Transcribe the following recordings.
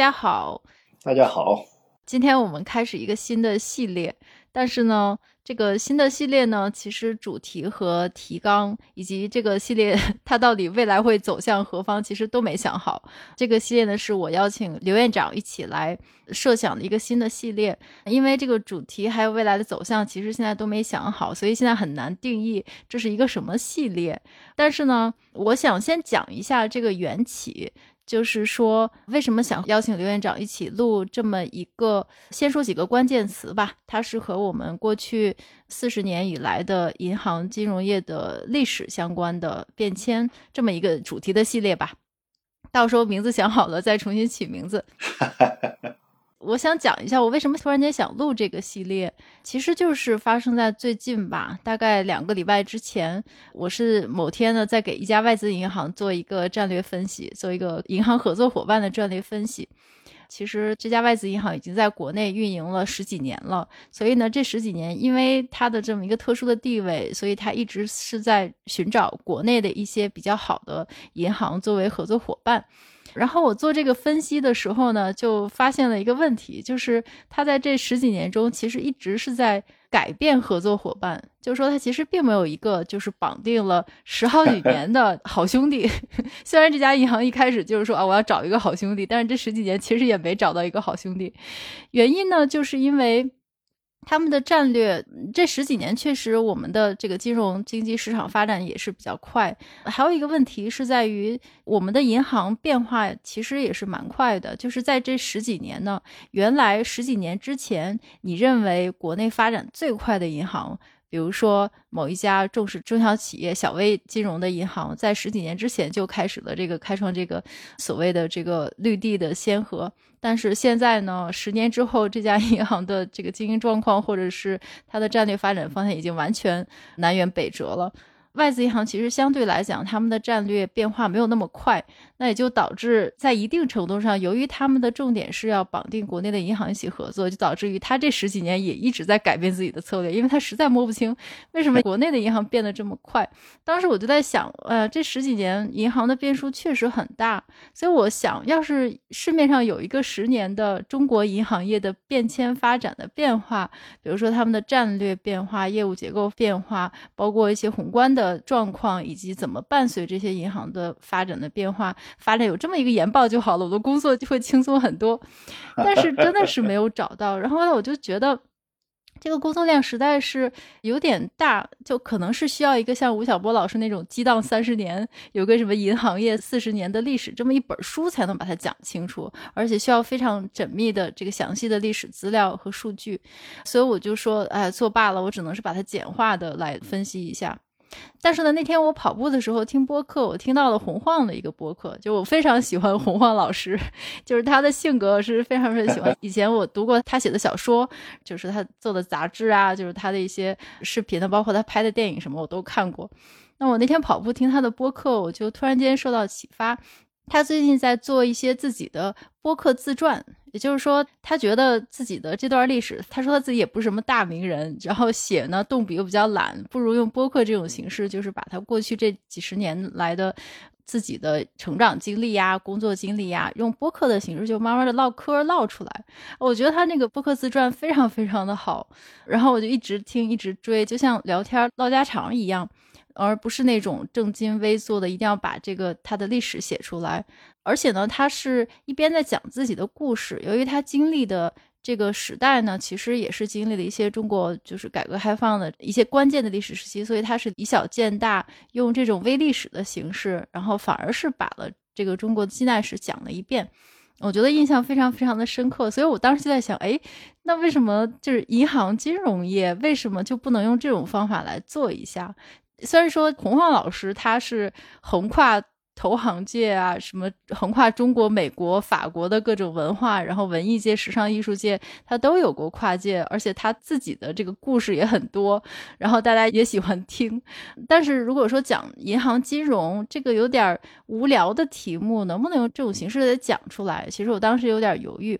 大家好，大家好，今天我们开始一个新的系列，但是呢，这个新的系列呢，其实主题和提纲以及这个系列 它到底未来会走向何方，其实都没想好。这个系列呢，是我邀请刘院长一起来设想的一个新的系列，因为这个主题还有未来的走向，其实现在都没想好，所以现在很难定义这是一个什么系列。但是呢，我想先讲一下这个缘起。就是说，为什么想邀请刘院长一起录这么一个？先说几个关键词吧，它是和我们过去四十年以来的银行金融业的历史相关的变迁，这么一个主题的系列吧。到时候名字想好了再重新起名字。我想讲一下，我为什么突然间想录这个系列，其实就是发生在最近吧，大概两个礼拜之前。我是某天呢，在给一家外资银行做一个战略分析，做一个银行合作伙伴的战略分析。其实这家外资银行已经在国内运营了十几年了，所以呢，这十几年因为它的这么一个特殊的地位，所以它一直是在寻找国内的一些比较好的银行作为合作伙伴。然后我做这个分析的时候呢，就发现了一个问题，就是他在这十几年中，其实一直是在改变合作伙伴，就是说他其实并没有一个就是绑定了十好几 年的好兄弟。虽然这家银行一开始就是说啊，我要找一个好兄弟，但是这十几年其实也没找到一个好兄弟。原因呢，就是因为。他们的战略这十几年确实，我们的这个金融经济市场发展也是比较快。还有一个问题是在于，我们的银行变化其实也是蛮快的。就是在这十几年呢，原来十几年之前，你认为国内发展最快的银行。比如说，某一家重视中小企业、小微金融的银行，在十几年之前就开始了这个开创这个所谓的这个绿地的先河。但是现在呢，十年之后，这家 银行的这个经营状况，或者是它的战略发展方向，已经完全南辕北辙了。外资银行其实相对来讲，他们的战略变化没有那么快，那也就导致在一定程度上，由于他们的重点是要绑定国内的银行一起合作，就导致于他这十几年也一直在改变自己的策略，因为他实在摸不清为什么国内的银行变得这么快。当时我就在想，呃，这十几年银行的变数确实很大，所以我想要是市面上有一个十年的中国银行业的变迁发展的变化，比如说他们的战略变化、业务结构变化，包括一些宏观的。的状况以及怎么伴随这些银行的发展的变化发展，有这么一个研报就好了，我的工作就会轻松很多。但是真的是没有找到，然后呢我就觉得这个工作量实在是有点大，就可能是需要一个像吴晓波老师那种激荡三十年，有个什么银行业四十年的历史这么一本书才能把它讲清楚，而且需要非常缜密的这个详细的历史资料和数据。所以我就说，哎，作罢了，我只能是把它简化的来分析一下。但是呢，那天我跑步的时候听播客，我听到了洪晃的一个播客，就我非常喜欢洪晃老师，就是他的性格是非常非常喜欢。以前我读过他写的小说，就是他做的杂志啊，就是他的一些视频的，包括他拍的电影什么我都看过。那我那天跑步听他的播客，我就突然间受到启发。他最近在做一些自己的播客自传，也就是说，他觉得自己的这段历史，他说他自己也不是什么大名人，然后写呢动笔又比较懒，不如用播客这种形式，就是把他过去这几十年来的自己的成长经历呀、工作经历呀，用播客的形式就慢慢的唠嗑唠出来。我觉得他那个播客自传非常非常的好，然后我就一直听一直追，就像聊天唠家常一样。而不是那种正襟危坐的，一定要把这个他的历史写出来。而且呢，他是一边在讲自己的故事。由于他经历的这个时代呢，其实也是经历了一些中国就是改革开放的一些关键的历史时期，所以他是以小见大，用这种微历史的形式，然后反而是把了这个中国的近代史讲了一遍。我觉得印象非常非常的深刻，所以我当时就在想，哎，那为什么就是银行金融业为什么就不能用这种方法来做一下？虽然说洪晃老师他是横跨投行界啊，什么横跨中国、美国、法国的各种文化，然后文艺界、时尚艺术界，他都有过跨界，而且他自己的这个故事也很多，然后大家也喜欢听。但是如果说讲银行金融这个有点无聊的题目，能不能用这种形式来讲出来？其实我当时有点犹豫。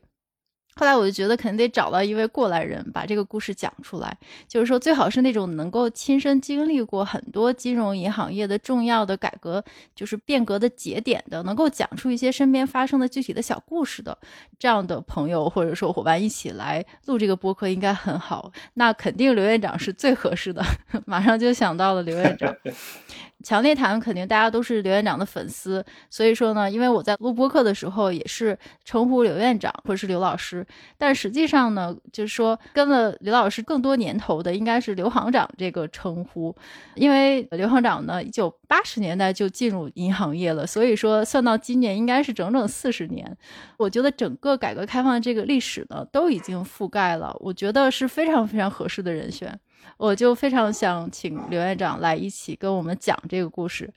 后来我就觉得肯定得找到一位过来人，把这个故事讲出来。就是说，最好是那种能够亲身经历过很多金融银行业的重要的改革，就是变革的节点的，能够讲出一些身边发生的具体的小故事的这样的朋友或者说伙伴一起来录这个播客，应该很好。那肯定刘院长是最合适的，马上就想到了刘院长。强烈谈肯定大家都是刘院长的粉丝，所以说呢，因为我在录播课的时候也是称呼刘院长或者是刘老师，但实际上呢，就是说跟了刘老师更多年头的应该是刘行长这个称呼，因为刘行长呢，一九八十年代就进入银行业了，所以说算到今年应该是整整四十年。我觉得整个改革开放这个历史呢，都已经覆盖了，我觉得是非常非常合适的人选。我就非常想请刘院长来一起跟我们讲这个故事，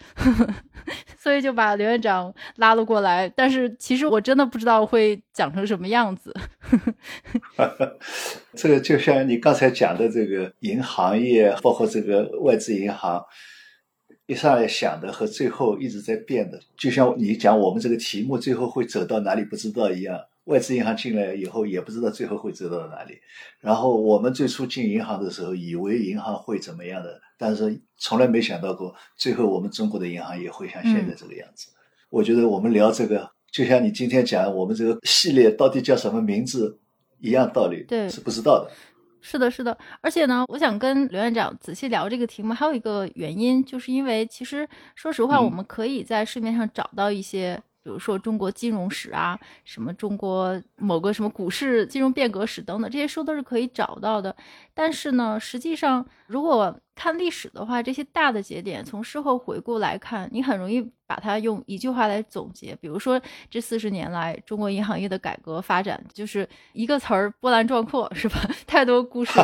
所以就把刘院长拉了过来。但是其实我真的不知道会讲成什么样子。这个就像你刚才讲的这个银行业，包括这个外资银行，一上来想的和最后一直在变的，就像你讲我们这个题目最后会走到哪里不知道一样。外资银行进来以后，也不知道最后会走到哪里。然后我们最初进银行的时候，以为银行会怎么样的，但是从来没想到过，最后我们中国的银行也会像现在这个样子。我觉得我们聊这个，就像你今天讲我们这个系列到底叫什么名字一样道理，对，是不知道的。是的，是的。而且呢，我想跟刘院长仔细聊这个题目，还有一个原因，就是因为其实说实话，我们可以在市面上找到一些。比如说中国金融史啊，什么中国某个什么股市金融变革史等等，这些书都是可以找到的。但是呢，实际上如果看历史的话，这些大的节点从事后回顾来看，你很容易把它用一句话来总结。比如说这四十年来中国银行业的改革发展，就是一个词儿波澜壮阔，是吧？太多故事。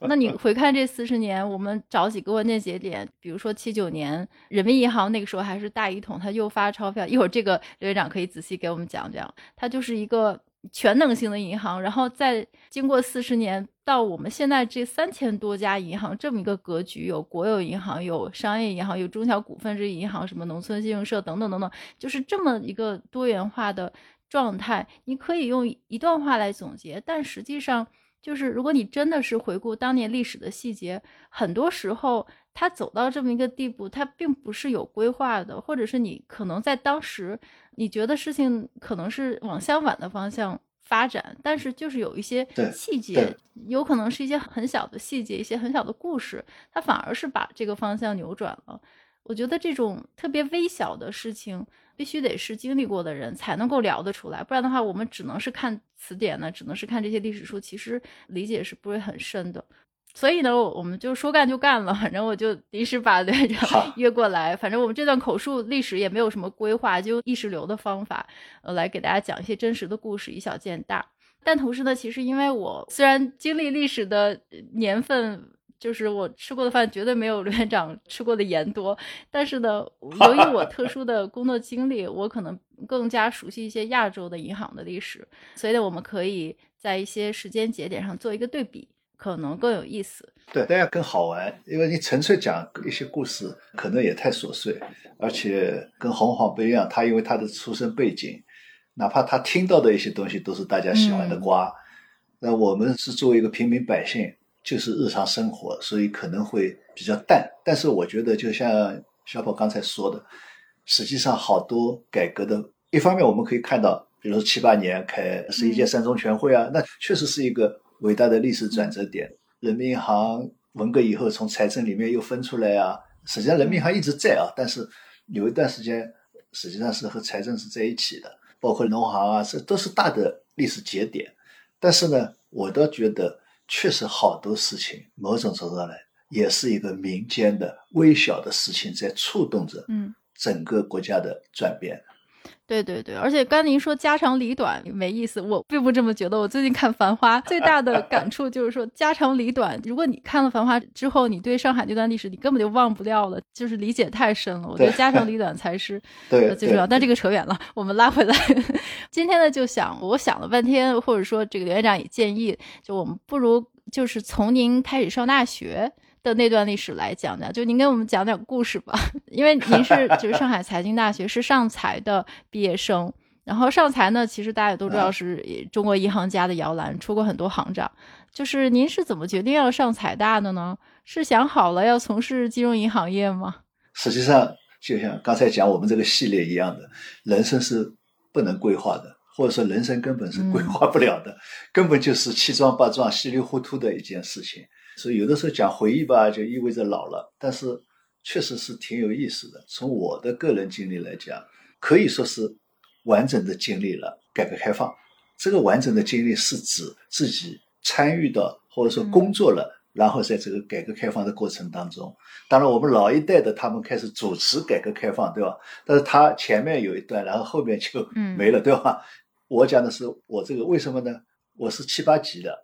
那你回看这四十年，我们找几个关键节点，比如说七九年人民银行那个时候还是大一统，它又发钞票。一会儿这个刘院长可以仔细给我们讲讲，它就是一个。全能性的银行，然后再经过四十年，到我们现在这三千多家银行这么一个格局，有国有银行，有商业银行，有中小股份制银行，什么农村信用社等等等等，就是这么一个多元化的状态。你可以用一段话来总结，但实际上就是，如果你真的是回顾当年历史的细节，很多时候它走到这么一个地步，它并不是有规划的，或者是你可能在当时。你觉得事情可能是往相反的方向发展，但是就是有一些细节，有可能是一些很小的细节，一些很小的故事，它反而是把这个方向扭转了。我觉得这种特别微小的事情，必须得是经历过的人才能够聊得出来，不然的话，我们只能是看词典呢，只能是看这些历史书，其实理解是不会很深的。所以呢，我们就说干就干了，反正我就临时把刘院长约过来。反正我们这段口述历史也没有什么规划，就意识流的方法，呃，来给大家讲一些真实的故事，以小见大。但同时呢，其实因为我虽然经历历史的年份，就是我吃过的饭绝对没有刘院长吃过的盐多，但是呢，由于我特殊的工作经历，我可能更加熟悉一些亚洲的银行的历史，所以呢，我们可以在一些时间节点上做一个对比。可能更有意思，对，大家更好玩，因为你纯粹讲一些故事，可能也太琐碎，而且跟红黄不一样。他因为他的出身背景，哪怕他听到的一些东西都是大家喜欢的瓜，那我们是作为一个平民百姓，就是日常生活，所以可能会比较淡。但是我觉得，就像小宝刚才说的，实际上好多改革的，一方面我们可以看到，比如说七八年开十一届三中全会啊，那确实是一个。伟大的历史转折点，人民银行文革以后从财政里面又分出来啊。实际上，人民银行一直在啊，但是有一段时间实际上是和财政是在一起的，包括农行啊，这都是大的历史节点。但是呢，我倒觉得确实好多事情，某种程度上来也是一个民间的微小的事情在触动着，嗯，整个国家的转变。对对对，而且刚您说家长里短没意思，我并不这么觉得。我最近看《繁花》，最大的感触就是说家长里短。如果你看了《繁花》之后，你对上海这段历史你根本就忘不掉了，就是理解太深了。我觉得家长 里短才是最重要。但这个扯远了，我们拉回来。今天呢，就想我想了半天，或者说这个刘院长也建议，就我们不如就是从您开始上大学。的那段历史来讲讲，就您给我们讲讲故事吧，因为您是 就是上海财经大学是上财的毕业生，然后上财呢，其实大家也都知道啊是中国银行家的摇篮，出过很多行长。就是您是怎么决定要上财大的呢？是想好了要从事金融银行业吗？实际上，就像刚才讲我们这个系列一样的，人生是不能规划的，或者说人生根本是规划不了的，根本就是七撞八撞、稀里糊涂的一件事情。所以有的时候讲回忆吧，就意味着老了，但是确实是挺有意思的。从我的个人经历来讲，可以说是完整的经历了改革开放。这个完整的经历是指自己参与到或者说工作了。然后在这个改革开放的过程当中，当然我们老一代的他们开始主持改革开放，对吧？但是他前面有一段，然后后面就没了，对吧？我讲的是我这个为什么呢？我是七八级的，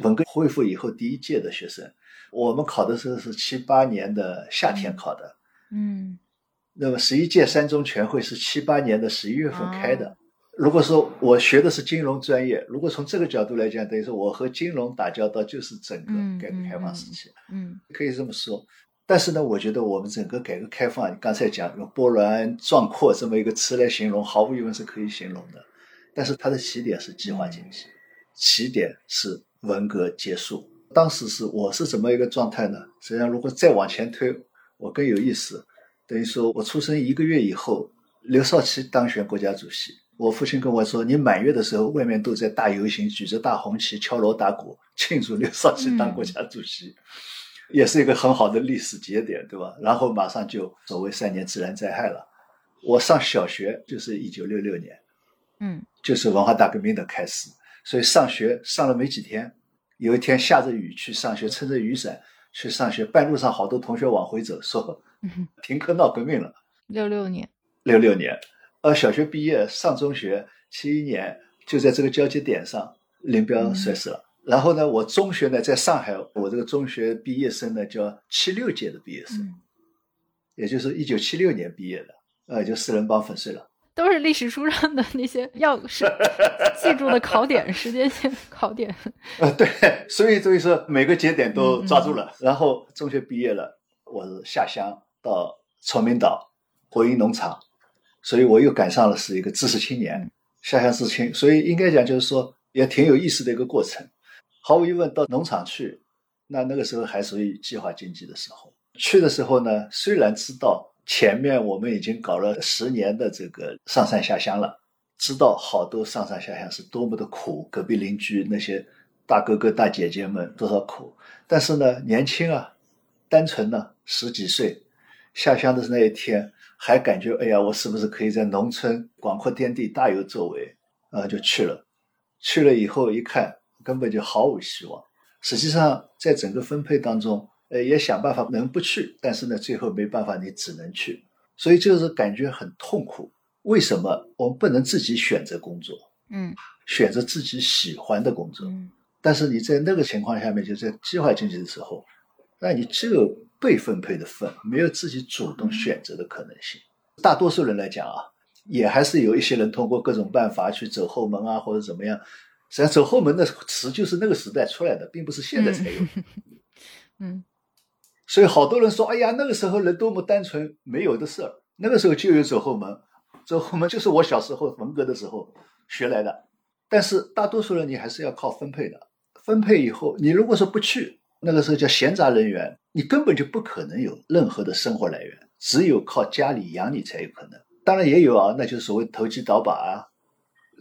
文革恢复以后第一届的学生，我们考的时候是七八年的夏天考的，嗯，那么十一届三中全会是七八年的十一月份开的。如果说我学的是金融专业，如果从这个角度来讲，等于说我和金融打交道就是整个改革开放时期，嗯，可以这么说。但是呢，我觉得我们整个改革开放，刚才讲用波澜壮阔这么一个词来形容，毫无疑问是可以形容的。但是它的起点是计划经济，起点是文革结束。当时是我是怎么一个状态呢？实际上，如果再往前推，我更有意思。等于说我出生一个月以后，刘少奇当选国家主席。我父亲跟我说：“你满月的时候，外面都在大游行，举着大红旗，敲锣打鼓，庆祝刘少奇当国家主席，嗯、也是一个很好的历史节点，对吧？”然后马上就所谓三年自然灾害了。我上小学就是一九六六年，嗯，就是文化大革命的开始。所以上学上了没几天，有一天下着雨去上学，撑着雨伞去上学，半路上好多同学往回走，说停课闹革命了。六六年，六六年。呃，小学毕业上中学，七一年就在这个交接点上，林彪摔死了。嗯、然后呢，我中学呢在上海，我这个中学毕业生呢叫七六届的毕业生，嗯、也就是一九七六年毕业的，呃，就四人帮粉碎了。都是历史书上的那些要是 记住的考点，时间线考点。呃，对，所以所以说每个节点都抓住了。嗯、然后中学毕业了，我是下乡到崇明岛国营农场。所以我又赶上了是一个知识青年，下乡知青，所以应该讲就是说也挺有意思的一个过程。毫无疑问，到农场去，那那个时候还属于计划经济的时候。去的时候呢，虽然知道前面我们已经搞了十年的这个上山下乡了，知道好多上山下乡是多么的苦，隔壁邻居那些大哥哥大姐姐们多少苦，但是呢，年轻啊，单纯呢，十几岁，下乡的那一天。还感觉哎呀，我是不是可以在农村广阔天地大有作为？啊，就去了。去了以后一看，根本就毫无希望。实际上，在整个分配当中，呃，也想办法能不去，但是呢，最后没办法，你只能去。所以就是感觉很痛苦。为什么我们不能自己选择工作？嗯，选择自己喜欢的工作。嗯，但是你在那个情况下面，就在计划经济的时候，那你只有。被分配的份，没有自己主动选择的可能性。大多数人来讲啊，也还是有一些人通过各种办法去走后门啊，或者怎么样。实际上，走后门的词就是那个时代出来的，并不是现在才有。嗯，所以好多人说：“哎呀，那个时候人多么单纯，没有的事儿。那个时候就有走后门，走后门就是我小时候文革的时候学来的。但是大多数人你还是要靠分配的。分配以后，你如果说不去，那个时候叫闲杂人员。”你根本就不可能有任何的生活来源，只有靠家里养你才有可能。当然也有啊，那就是所谓投机倒把啊。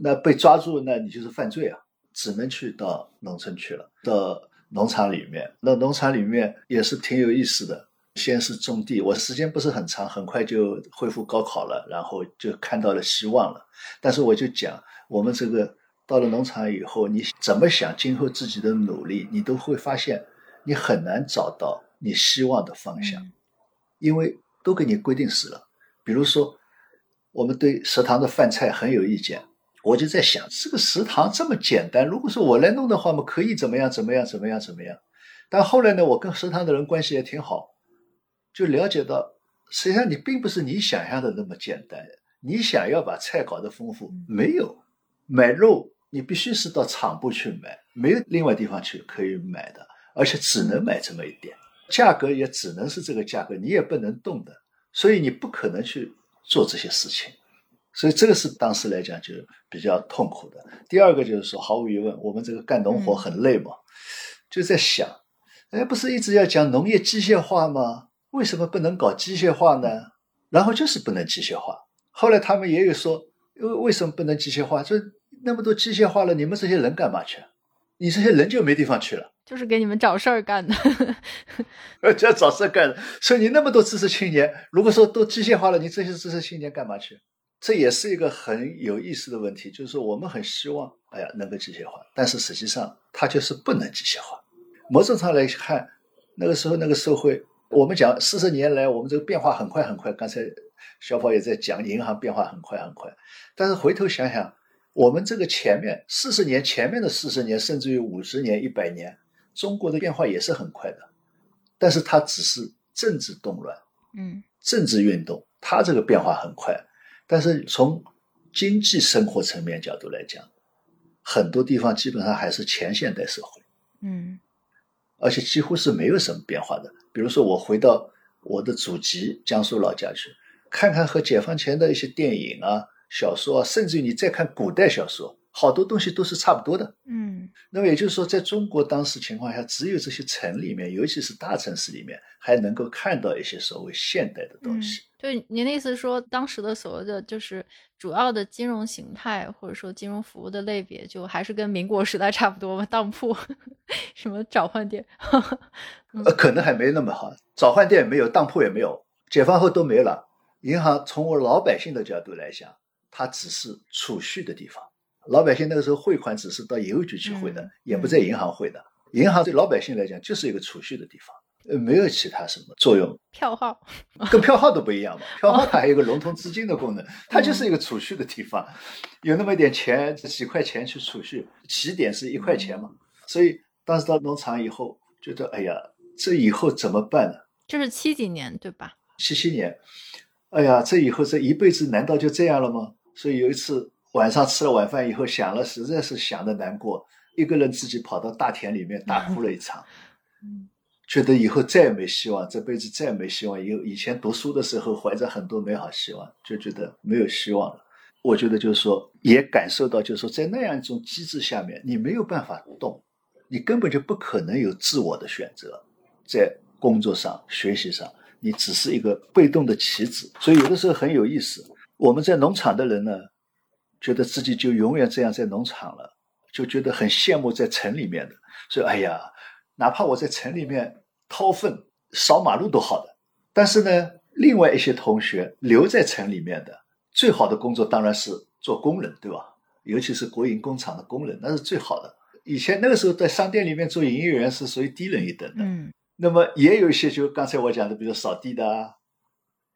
那被抓住，那你就是犯罪啊，只能去到农村去了，到农场里面。那农场里面也是挺有意思的。先是种地，我时间不是很长，很快就恢复高考了，然后就看到了希望了。但是我就讲，我们这个到了农场以后，你怎么想今后自己的努力，你都会发现你很难找到。你希望的方向，因为都给你规定死了。比如说，我们对食堂的饭菜很有意见，我就在想，这个食堂这么简单，如果说我来弄的话嘛，可以怎么样怎么样怎么样怎么样。但后来呢，我跟食堂的人关系也挺好，就了解到，实际上你并不是你想象的那么简单。你想要把菜搞得丰富，没有买肉，你必须是到厂部去买，没有另外地方去可以买的，而且只能买这么一点。价格也只能是这个价格，你也不能动的，所以你不可能去做这些事情。所以这个是当时来讲就比较痛苦的。第二个就是说，毫无疑问，我们这个干农活很累嘛，就在想，哎，不是一直要讲农业机械化吗？为什么不能搞机械化呢？然后就是不能机械化。后来他们也有说，为为什么不能机械化？就那么多机械化了，你们这些人干嘛去？你这些人就没地方去了。就是给你们找事儿干的，就要找事儿干的。所以你那么多知识青年，如果说都机械化了，你这些知识青年干嘛去？这也是一个很有意思的问题。就是说，我们很希望，哎呀，能够机械化，但是实际上它就是不能机械化。某种上来看，那个时候那个社会，我们讲四十年来，我们这个变化很快很快。刚才小宝也在讲，银行变化很快很快。但是回头想想，我们这个前面四十年前面的四十年，甚至于五十年、一百年。中国的变化也是很快的，但是它只是政治动乱，嗯，政治运动，它这个变化很快。但是从经济生活层面角度来讲，很多地方基本上还是前现代社会，嗯，而且几乎是没有什么变化的。比如说，我回到我的祖籍江苏老家去，看看和解放前的一些电影啊、小说啊，甚至于你再看古代小说。好多东西都是差不多的，嗯，那么也就是说，在中国当时情况下，只有这些城里面，尤其是大城市里面，还能够看到一些所谓现代的东西。对，您的意思是说，当时的所谓的就是主要的金融形态，或者说金融服务的类别，就还是跟民国时代差不多吗？当铺，什么找换店？呃，可能还没那么好，找换店也没有，当铺也没有，解放后都没了。银行从我老百姓的角度来讲，它只是储蓄的地方。老百姓那个时候汇款只是到邮局去汇的，也不在银行汇的。银行对老百姓来讲就是一个储蓄的地方，呃，没有其他什么作用。票号跟票号都不一样嘛，票号它还有个融通资金的功能，它就是一个储蓄的地方，有那么一点钱，几块钱去储蓄，起点是一块钱嘛。所以当时到农场以后，觉得哎呀，这以后怎么办呢？这是七几年对吧？七七年，哎呀，这以后这一辈子难道就这样了吗？所以有一次。晚上吃了晚饭以后，想了，实在是想的难过，一个人自己跑到大田里面大哭了一场，觉得以后再也没希望，这辈子再也没希望。有以前读书的时候怀着很多美好希望，就觉得没有希望了。我觉得就是说，也感受到就是说，在那样一种机制下面，你没有办法动，你根本就不可能有自我的选择，在工作上、学习上，你只是一个被动的棋子。所以有的时候很有意思，我们在农场的人呢。觉得自己就永远这样在农场了，就觉得很羡慕在城里面的。所以，哎呀，哪怕我在城里面掏粪、扫马路都好的。但是呢，另外一些同学留在城里面的，最好的工作当然是做工人，对吧？尤其是国营工厂的工人，那是最好的。以前那个时候在商店里面做营业员是属于低人一等的。嗯。那么也有一些，就刚才我讲的，比如扫地的、啊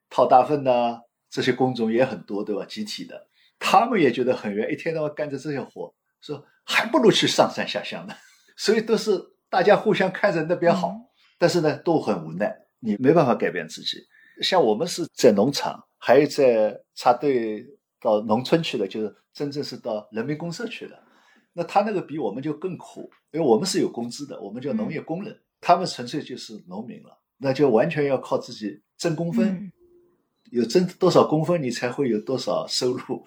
掏大粪的这些工种也很多，对吧？集体的。他们也觉得很冤，一天到晚干着这些活，说还不如去上山下乡呢。所以都是大家互相看着那边好，但是呢都很无奈，你没办法改变自己。像我们是在农场，还有在插队到农村去的，就是真正是到人民公社去的。那他那个比我们就更苦，因为我们是有工资的，我们叫农业工人，他们纯粹就是农民了，那就完全要靠自己挣工分。有挣多少工分，你才会有多少收入，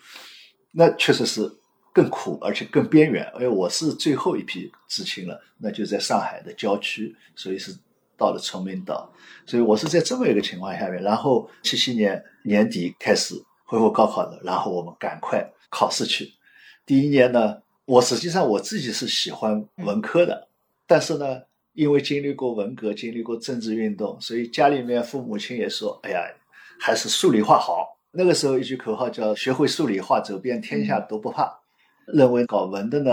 那确实是更苦，而且更边缘。而我是最后一批知青了，那就在上海的郊区，所以是到了崇明岛。所以我是在这么一个情况下面，然后七七年年底开始恢复高考的，然后我们赶快考试去。第一年呢，我实际上我自己是喜欢文科的，但是呢，因为经历过文革，经历过政治运动，所以家里面父母亲也说：“哎呀。”还是数理化好。那个时候一句口号叫“学会数理化，走遍天下都不怕”。认为搞文的呢，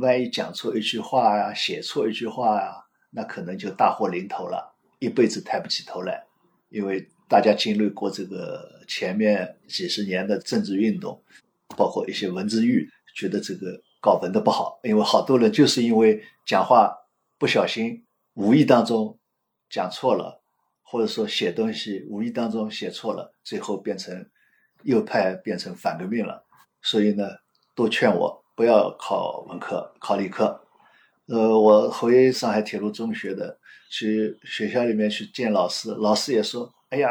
万一讲错一句话呀，写错一句话呀，那可能就大祸临头了，一辈子抬不起头来。因为大家经历过这个前面几十年的政治运动，包括一些文字狱，觉得这个搞文的不好，因为好多人就是因为讲话不小心，无意当中讲错了。或者说写东西无意当中写错了，最后变成右派，变成反革命了。所以呢，都劝我不要考文科，考理科。呃，我回上海铁路中学的，去学校里面去见老师，老师也说：“哎呀，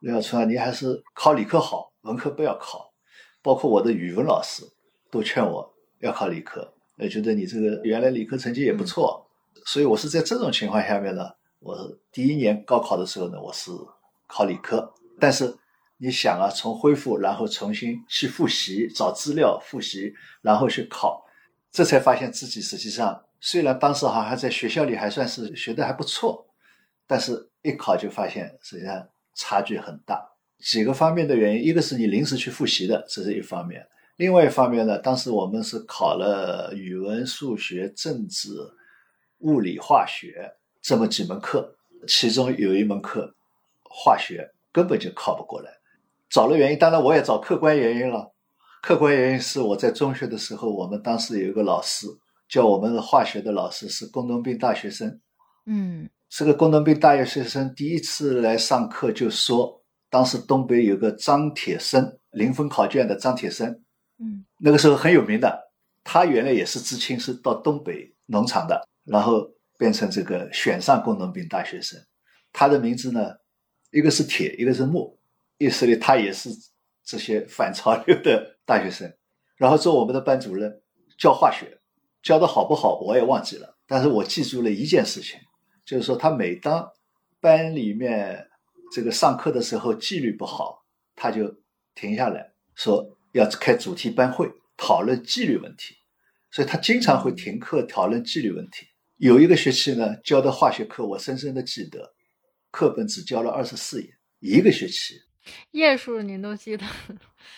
刘小春啊，你还是考理科好，文科不要考。包括我的语文老师都劝我要考理科，呃，觉得你这个原来理科成绩也不错，所以我是在这种情况下面呢，我第一年高考的时候呢，我是考理科。但是你想啊，从恢复，然后重新去复习，找资料复习，然后去考，这才发现自己实际上虽然当时好像在学校里还算是学的还不错，但是一考就发现实际上差距很大。几个方面的原因，一个是你临时去复习的，这是一方面；另外一方面呢，当时我们是考了语文、数学、政治、物理、化学这么几门课，其中有一门课化学根本就考不过来。找了原因，当然我也找客观原因了。客观原因是我在中学的时候，我们当时有一个老师，教我们的化学的老师是工农兵大学生。嗯，这个工农兵大学生第一次来上课就说。当时东北有个张铁生，零分考卷的张铁生，嗯，那个时候很有名的。他原来也是知青，是到东北农场的，然后变成这个选上工农兵大学生。他的名字呢，一个是铁，一个是木，意思里他也是这些反潮流的大学生。然后做我们的班主任，教化学，教的好不好我也忘记了，但是我记住了一件事情，就是说他每当班里面。这个上课的时候纪律不好，他就停下来说要开主题班会讨论纪律问题，所以他经常会停课讨论纪律问题。有一个学期呢，教的化学课我深深的记得，课本只教了二十四页，一个学期，页数您都记得，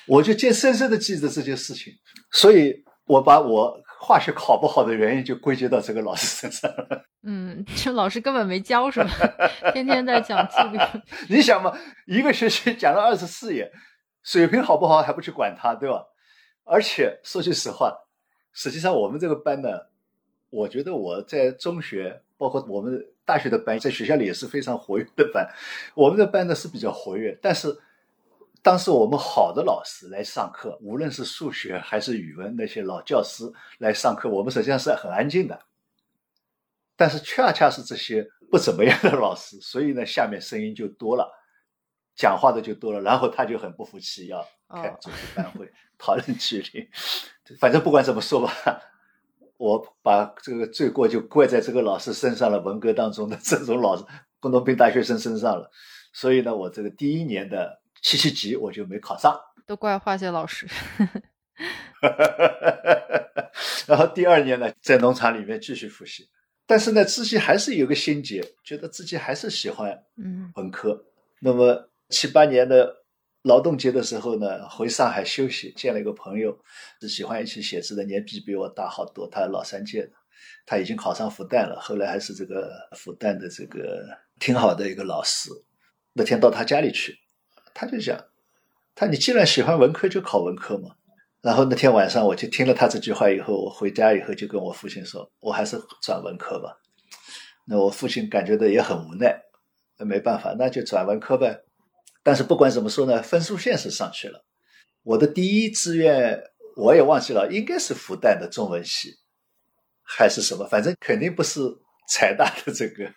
我就记深深的记得这件事情，所以我把我。化学考不好的原因就归结到这个老师身上了。嗯，这老师根本没教什么？天天在讲纪律。你想嘛，一个学期讲了二十四页，水平好不好还不去管他，对吧？而且说句实话，实际上我们这个班呢，我觉得我在中学，包括我们大学的班，在学校里也是非常活跃的班。我们的班呢是比较活跃，但是。当时我们好的老师来上课，无论是数学还是语文，那些老教师来上课，我们实际上是很安静的。但是恰恰是这些不怎么样的老师，所以呢，下面声音就多了，讲话的就多了，然后他就很不服气，要开组织班会讨论纪律。反正不管怎么说吧，我把这个罪过就怪在这个老师身上了，文革当中的 这种老师，工农兵大学生身上了。所以呢，我这个第一年的。七七级我就没考上，都怪化学老师。然后第二年呢，在农场里面继续复习，但是呢，自己还是有个心结，觉得自己还是喜欢嗯文科。那么七八年的劳动节的时候呢，回上海休息，见了一个朋友，是喜欢一起写字的，年纪比我大好多，他老三届的，他已经考上复旦了，后来还是这个复旦的这个挺好的一个老师。那天到他家里去。他就讲，他你既然喜欢文科，就考文科嘛。然后那天晚上我就听了他这句话以后，我回家以后就跟我父亲说，我还是转文科吧。那我父亲感觉到也很无奈，那没办法，那就转文科呗。但是不管怎么说呢，分数线是上去了。我的第一志愿我也忘记了，应该是复旦的中文系，还是什么，反正肯定不是财大的这个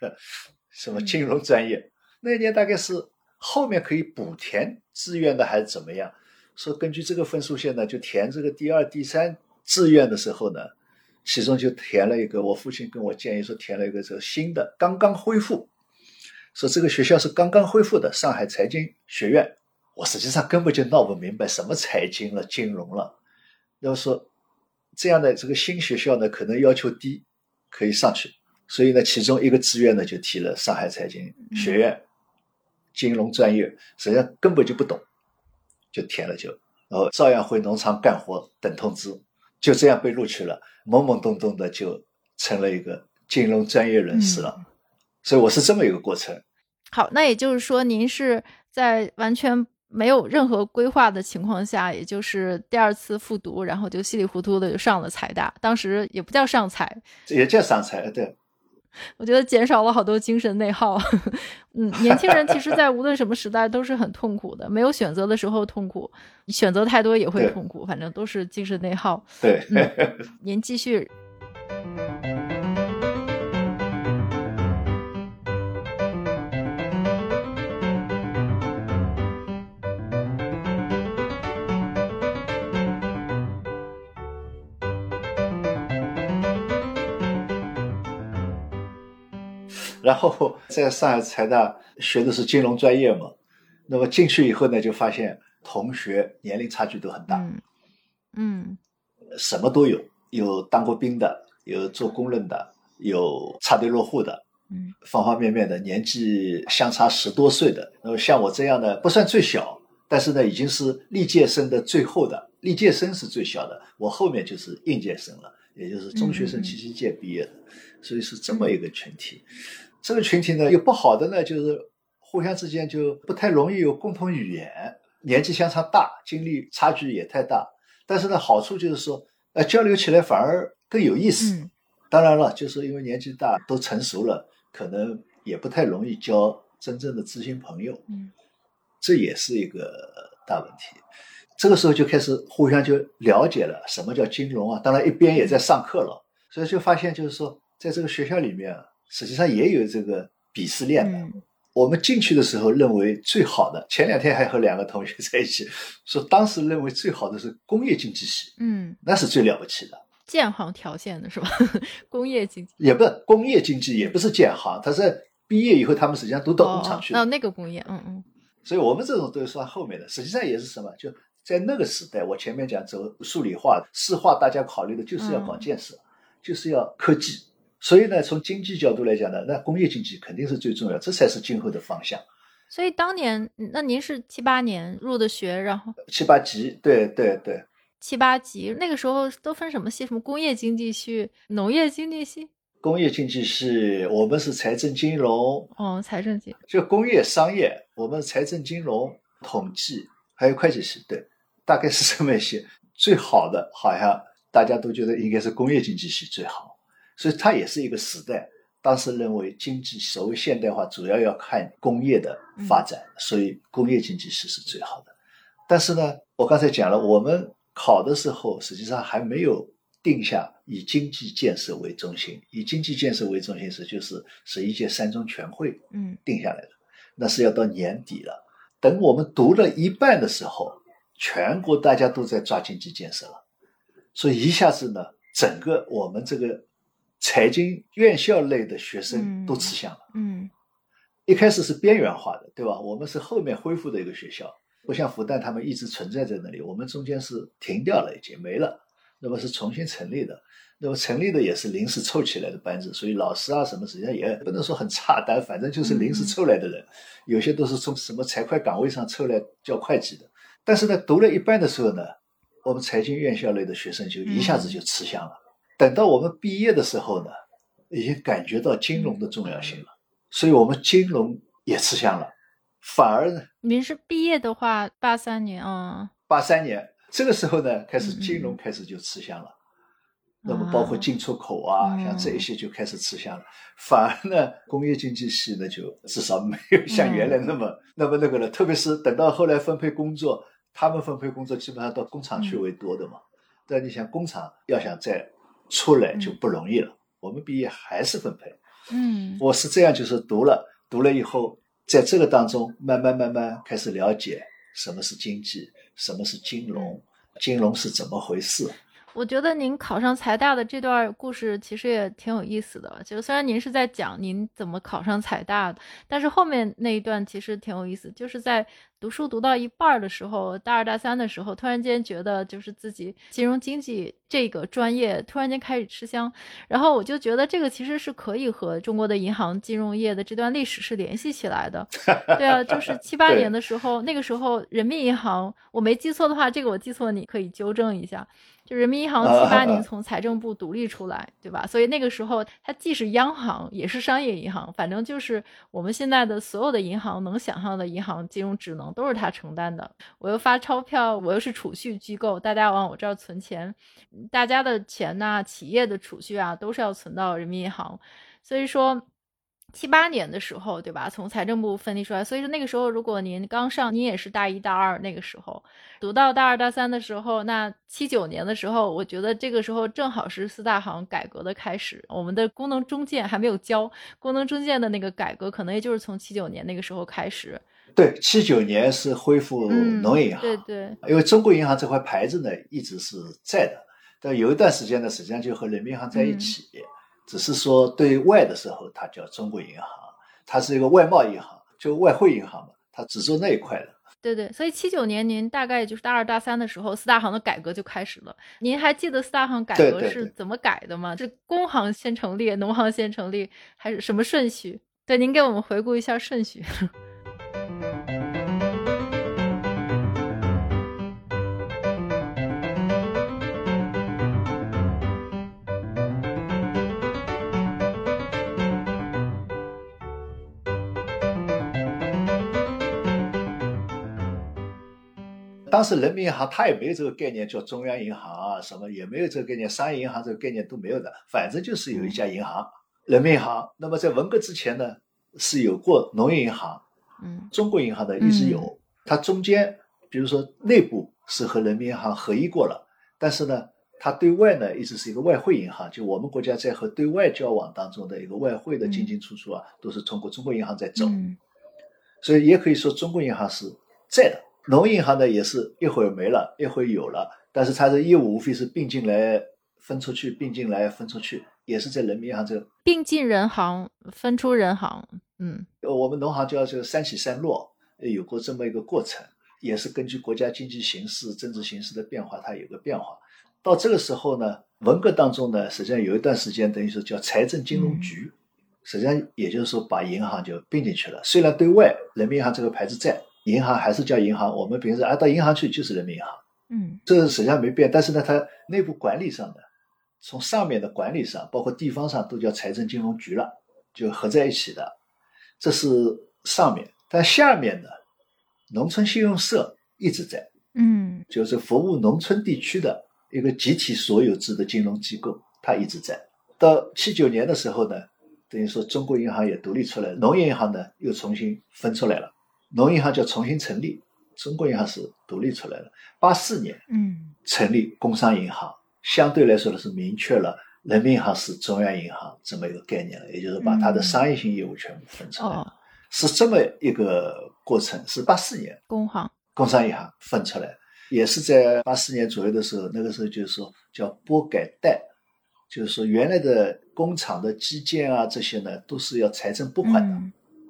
什么金融专业。那一年大概是。后面可以补填志愿的还是怎么样？说根据这个分数线呢，就填这个第二、第三志愿的时候呢，其中就填了一个。我父亲跟我建议说，填了一个这个新的，刚刚恢复，说这个学校是刚刚恢复的上海财经学院。我实际上根本就闹不明白什么财经了、金融了。要说这样的这个新学校呢，可能要求低，可以上去。所以呢，其中一个志愿呢，就提了上海财经学院。金融专业实际上根本就不懂，就填了就，然后照样回农场干活等通知，就这样被录取了，懵懵懂懂的就成了一个金融专业人士了，所以我是这么一个过程。好，那也就是说，您是在完全没有任何规划的情况下，也就是第二次复读，然后就稀里糊涂的就上了财大，当时也不叫上财，也叫上财，对。我觉得减少了好多精神内耗。嗯，年轻人其实，在无论什么时代都是很痛苦的，没有选择的时候痛苦，选择太多也会痛苦，反正都是精神内耗。对，您继续。然后在上海财大学的是金融专业嘛，那么进去以后呢，就发现同学年龄差距都很大，嗯嗯。什么都有，有当过兵的，有做工人的，有插队落户的，嗯。方方面面的，年纪相差十多岁的。那么像我这样的不算最小，但是呢已经是历届生的最后的，历届生是最小的，我后面就是应届生了，也就是中学生七七届毕业的，所以是这么一个群体。这个群体呢，有不好的呢，就是互相之间就不太容易有共同语言，年纪相差大，经历差距也太大。但是呢，好处就是说，呃，交流起来反而更有意思。嗯当然了，就是因为年纪大，都成熟了，可能也不太容易交真正的知心朋友，嗯这也是一个大问题。这个时候就开始互相就了解了什么叫金融啊，当然一边也在上课了，所以就发现就是说，在这个学校里面啊，实际上也有这个鄙视链的。嗯我们进去的时候认为最好的，前两天还和两个同学在一起说，当时认为最好的是工业经济系，嗯，那是最了不起的。建行条线的是吧？工业经济也不是工业经济，也不是建行，他是毕业以后他们实际上都到工厂去哦，了。那个工业，嗯嗯所以我们这种都是算后面的，实际上也是什么？就在那个时代，我前面讲走数理化、市化，大家考虑的就是要搞建设，就是要科技。所以呢，从经济角度来讲呢，那工业经济肯定是最重要，这才是今后的方向。所以当年，那您是七八年入的学，然后七八级，对对对，七八级那个时候都分什么系？什么工业经济系、农业经济系？工业经济系我们是财政金融，哦，财政金。就工业商业，我们财政金融、统计还有会计系，对，大概是这么一些。最好的好像大家都觉得应该是工业经济系最好，所以它也是一个时代。当时认为经济所谓现代化主要要看工业的发展，所以工业经济是是最好的。但是呢，我刚才讲了，我们考的时候实际上还没有定下以经济建设为中心，以经济建设为中心是就是十一届三中全会嗯定下来的，那是要到年底了。等我们读了一半的时候，全国大家都在抓经济建设了，所以一下子呢，整个我们这个财经院校类的学生都吃香了。嗯一开始是边缘化的，对吧？我们是后面恢复的一个学校，不像复旦他们一直存在在那里，我们中间是停掉了，已经没了。那么是重新成立的，那么成立的也是临时凑起来的班子，所以老师啊什么实际上也不能说很差，但反正就是临时凑来的人，有些都是从什么财会岗位上凑来教会计的。但是呢，读了一半的时候呢，我们财经院校类的学生就一下子就吃香了。等到我们毕业的时候呢，已经感觉到金融的重要性了，所以我们金融也吃香了。反而呢，您是毕业的话，八三年，啊八三年这个时候呢，开始金融开始就吃香了。那么包括进出口啊，嗯像这一些就开始吃香了。反而呢，工业经济系呢就至少没有像原来那么、那么那个了。特别是等到后来分配工作，他们分配工作基本上到工厂去为多的嘛。但你想工厂要想再出来就不容易了。我们毕业还是分配。嗯我是这样，就是读了，读了以后，在这个当中慢慢慢慢开始了解什么是经济，什么是金融，金融是怎么回事。我觉得您考上财大的这段故事其实也挺有意思的。就虽然您是在讲您怎么考上财大的，但是后面那一段其实挺有意思，就是在读书读到一半儿的时候，大二大三的时候，突然间觉得就是自己金融经济这个专业突然间开始吃香，然后我就觉得这个其实是可以和中国的银行金融业的这段历史是联系起来的。对啊，就是七八年的时候，那个时候人民银行，我没记错的话，这个我记错，你可以纠正一下。就人民银行七八年从财政部独立出来，对吧？所以那个时候它既是央行，也是商业银行，反正就是我们现在的所有的银行能想象的银行金融职能都是它承担的。我又发钞票，我又是储蓄机构，大家往我这儿存钱，大家的钱呐、企业的储蓄啊，都是要存到人民银行。所以说。七八年的时候，对吧？从财政部分离出来，所以说那个时候，如果您刚上，您也是大一、大二那个时候，读到大二、大三的时候，那七九年的时候，我觉得这个时候正好是四大行改革的开始，我们的功能中介还没有交，功能中介的那个改革，可能也就是从七九年那个时候开始。对，七九年是恢复嗯，农业银行，对对，因为中国银行这块牌子呢一直是在的，但有一段时间呢，实际上就和人民银行在一起。只是说对外的时候它叫中国银行，它是一个外贸银行，就外汇银行嘛，它只做那一块的。对对，所以七九年您大概就是大二大三的时候，四大行的改革就开始了。您还记得四大行改革是怎么改的吗？是工行先成立，农行先成立，还是什么顺序？对，您给我们回顾一下顺序。当时人民银行它也没有这个概念叫中央银行啊，什么也没有这个概念，商业银行这个概念都没有的，反正就是有一家银行，人民银行。那么在文革之前呢，是有过农业银行，嗯，中国银行的一直有。它中间，比如说内部是和人民银行合一过了，但是呢，它对外呢一直是一个外汇银行，就我们国家在和对外交往当中的一个外汇的进进出出啊，都是通过中国银行在走。所以也可以说中国银行是在的。农银行呢，也是一会儿没了，一会儿有了，但是它的业务无非是并进来、分出去，并进来、分出去，也是在人民银行这个并进人行、分出人行。嗯，我们农行叫这个三起三落，有过这么一个过程，也是根据国家经济形势、政治形势的变化，它有个变化。到这个时候呢，文革当中呢，实际上有一段时间，等于说叫财政金融局，实际上也就是说把银行就并进去了。虽然对外人民银行这个牌子在。银行还是叫银行，我们平时啊到银行去就是人民银行，嗯，这实际上没变。但是呢，它内部管理上的，从上面的管理上，包括地方上都叫财政金融局了，就合在一起的。这是上面，但下面的农村信用社一直在，嗯，就是服务农村地区的一个集体所有制的金融机构，它一直在。到七九年的时候呢，等于说中国银行也独立出来了，农业银行呢又重新分出来了。农银行叫重新成立，中国银行是独立出来的。八四年，嗯，成立工商银行，相对来说呢是明确了人民银行是中央银行这么一个概念了，也就是把它的商业性业务全部分出来，是这么一个过程。是八四年，工行、工商银行分出来，也是在八四年左右的时候，那个时候就是说叫拨改贷，就是说原来的工厂的基建啊这些呢都是要财政拨款的。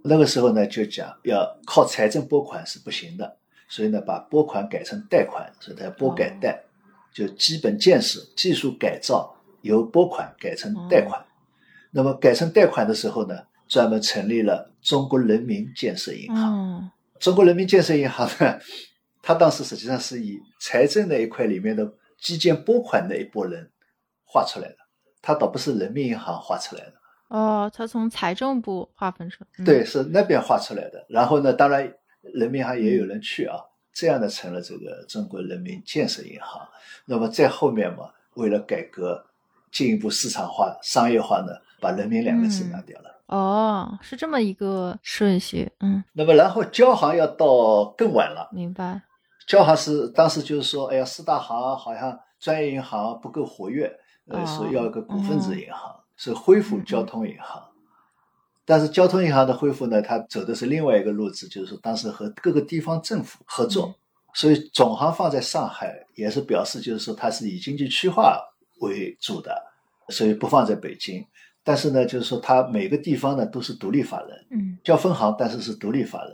那个时候呢，就讲要靠财政拨款是不行的，所以呢，把拨款改成贷款，所以它拨改贷，就基本建设、技术改造由拨款改成贷款。那么改成贷款的时候呢，专门成立了中国人民建设银行。中国人民建设银行呢，它当时实际上是以财政那一块里面的基建拨款那一拨人划出来的，它倒不是人民银行划出来的。哦，他从财政部划分出来，对，是那边划出来的。然后呢，当然人民银行也有人去啊，这样的成了这个中国人民建设银行。那么在后面嘛，为了改革，进一步市场化、商业化呢，把人民两个字拿掉了。哦，是这么一个顺序，嗯。那么然后交行要到更晚了，明白？交行是当时就是说，哎呀，四大行好像专业银行不够活跃，呃，说要一个股份制银行。是恢复交通银行，但是交通银行的恢复呢，它走的是另外一个路子，就是说当时和各个地方政府合作，所以总行放在上海，也是表示就是说它是以经济区划为主的，所以不放在北京。但是呢，就是说它每个地方呢都是独立法人，嗯，叫分行，但是是独立法人，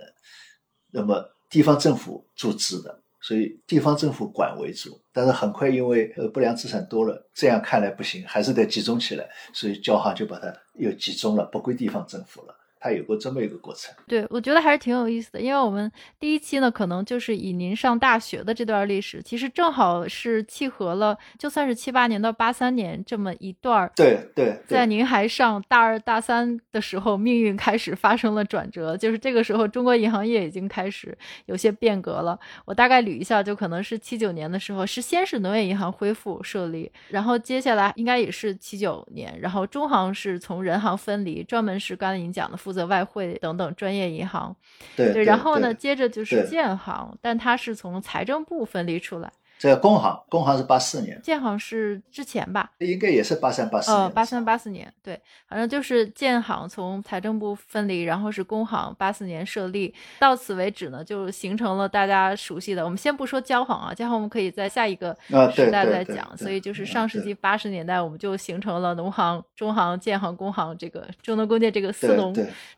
那么地方政府注资的。所以地方政府管为主，但是很快因为呃不良资产多了，这样看来不行，还是得集中起来，所以交行就把它又集中了，不归地方政府了。它有过这么一个过程，对我觉得还是挺有意思的。因为我们第一期呢，可能就是以您上大学的这段历史，其实正好是契合了，就算是七八年到八三年这么一段儿。对对，在您还上大二大三的时候，命运开始发生了转折，就是这个时候，中国银行业已经开始有些变革了。我大概捋一下，就可能是七九年的时候，是先是农业银行恢复设立，然后接下来应该也是七九年，然后中行是从人行分离，专门是刚才您讲的负。责外汇等等专业银行，对对，然后呢，接着就是建行，但它是从财政部分离出来，这工行，工行是八四年，建行是之前吧？应该也是八三八四呃，年。八三八四年，对，反正就是建行从财政部分离，然后是工行八四年设立，到此为止呢，就形成了大家熟悉的。我们先不说交行啊，交行我们可以在下一个时代再讲。对所以就是上世纪八十年代，我们就形成了农行、中行、建行、工行这个中农工建这个四农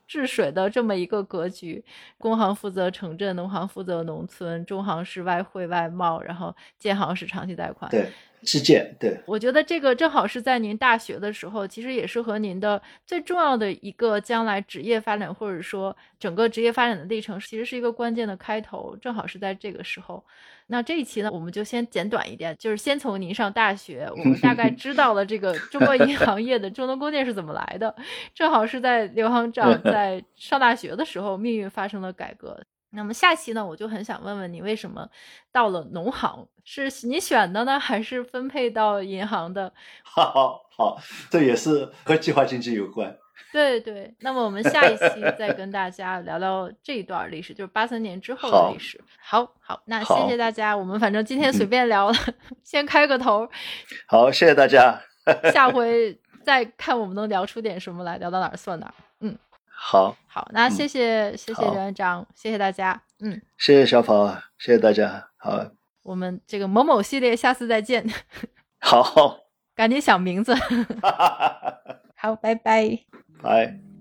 治水的这么一个格局。工行负责城镇，农行负责农村，中行是外汇外贸，然后建行是长期贷款。对，基建对我觉得这个正好是在您大学的时候，其实也是和您的最重要的一个将来职业发展，或者说整个职业发展的历程，其实是一个关键的开头，正好是在这个时候。那这一期呢，我们就先简短一点，就是先从您上大学，我们大概知道了这个中国银行业的中农工建是怎么来的，正好是在刘行长 在上大学的时候，命运发生了改革。那么下期呢，我就很想问问你，为什么到了农行？是你选的呢，还是分配到银行的？好好好，这也是和计划经济有关。对对。那么我们下一期再跟大家聊聊这一段历史，就是八三年之后的历史。好好，那谢谢大家。我们反正今天随嗯便聊了，先开个头，好，谢谢大家。下回再看我们能聊出点什么来，聊到哪儿算哪儿。嗯，好，好，那谢谢、谢谢院长，谢谢大家。嗯，谢谢小跑，谢谢大家。好，我们这个某某系列下次再见，好，赶紧想名字。好，拜拜。拜。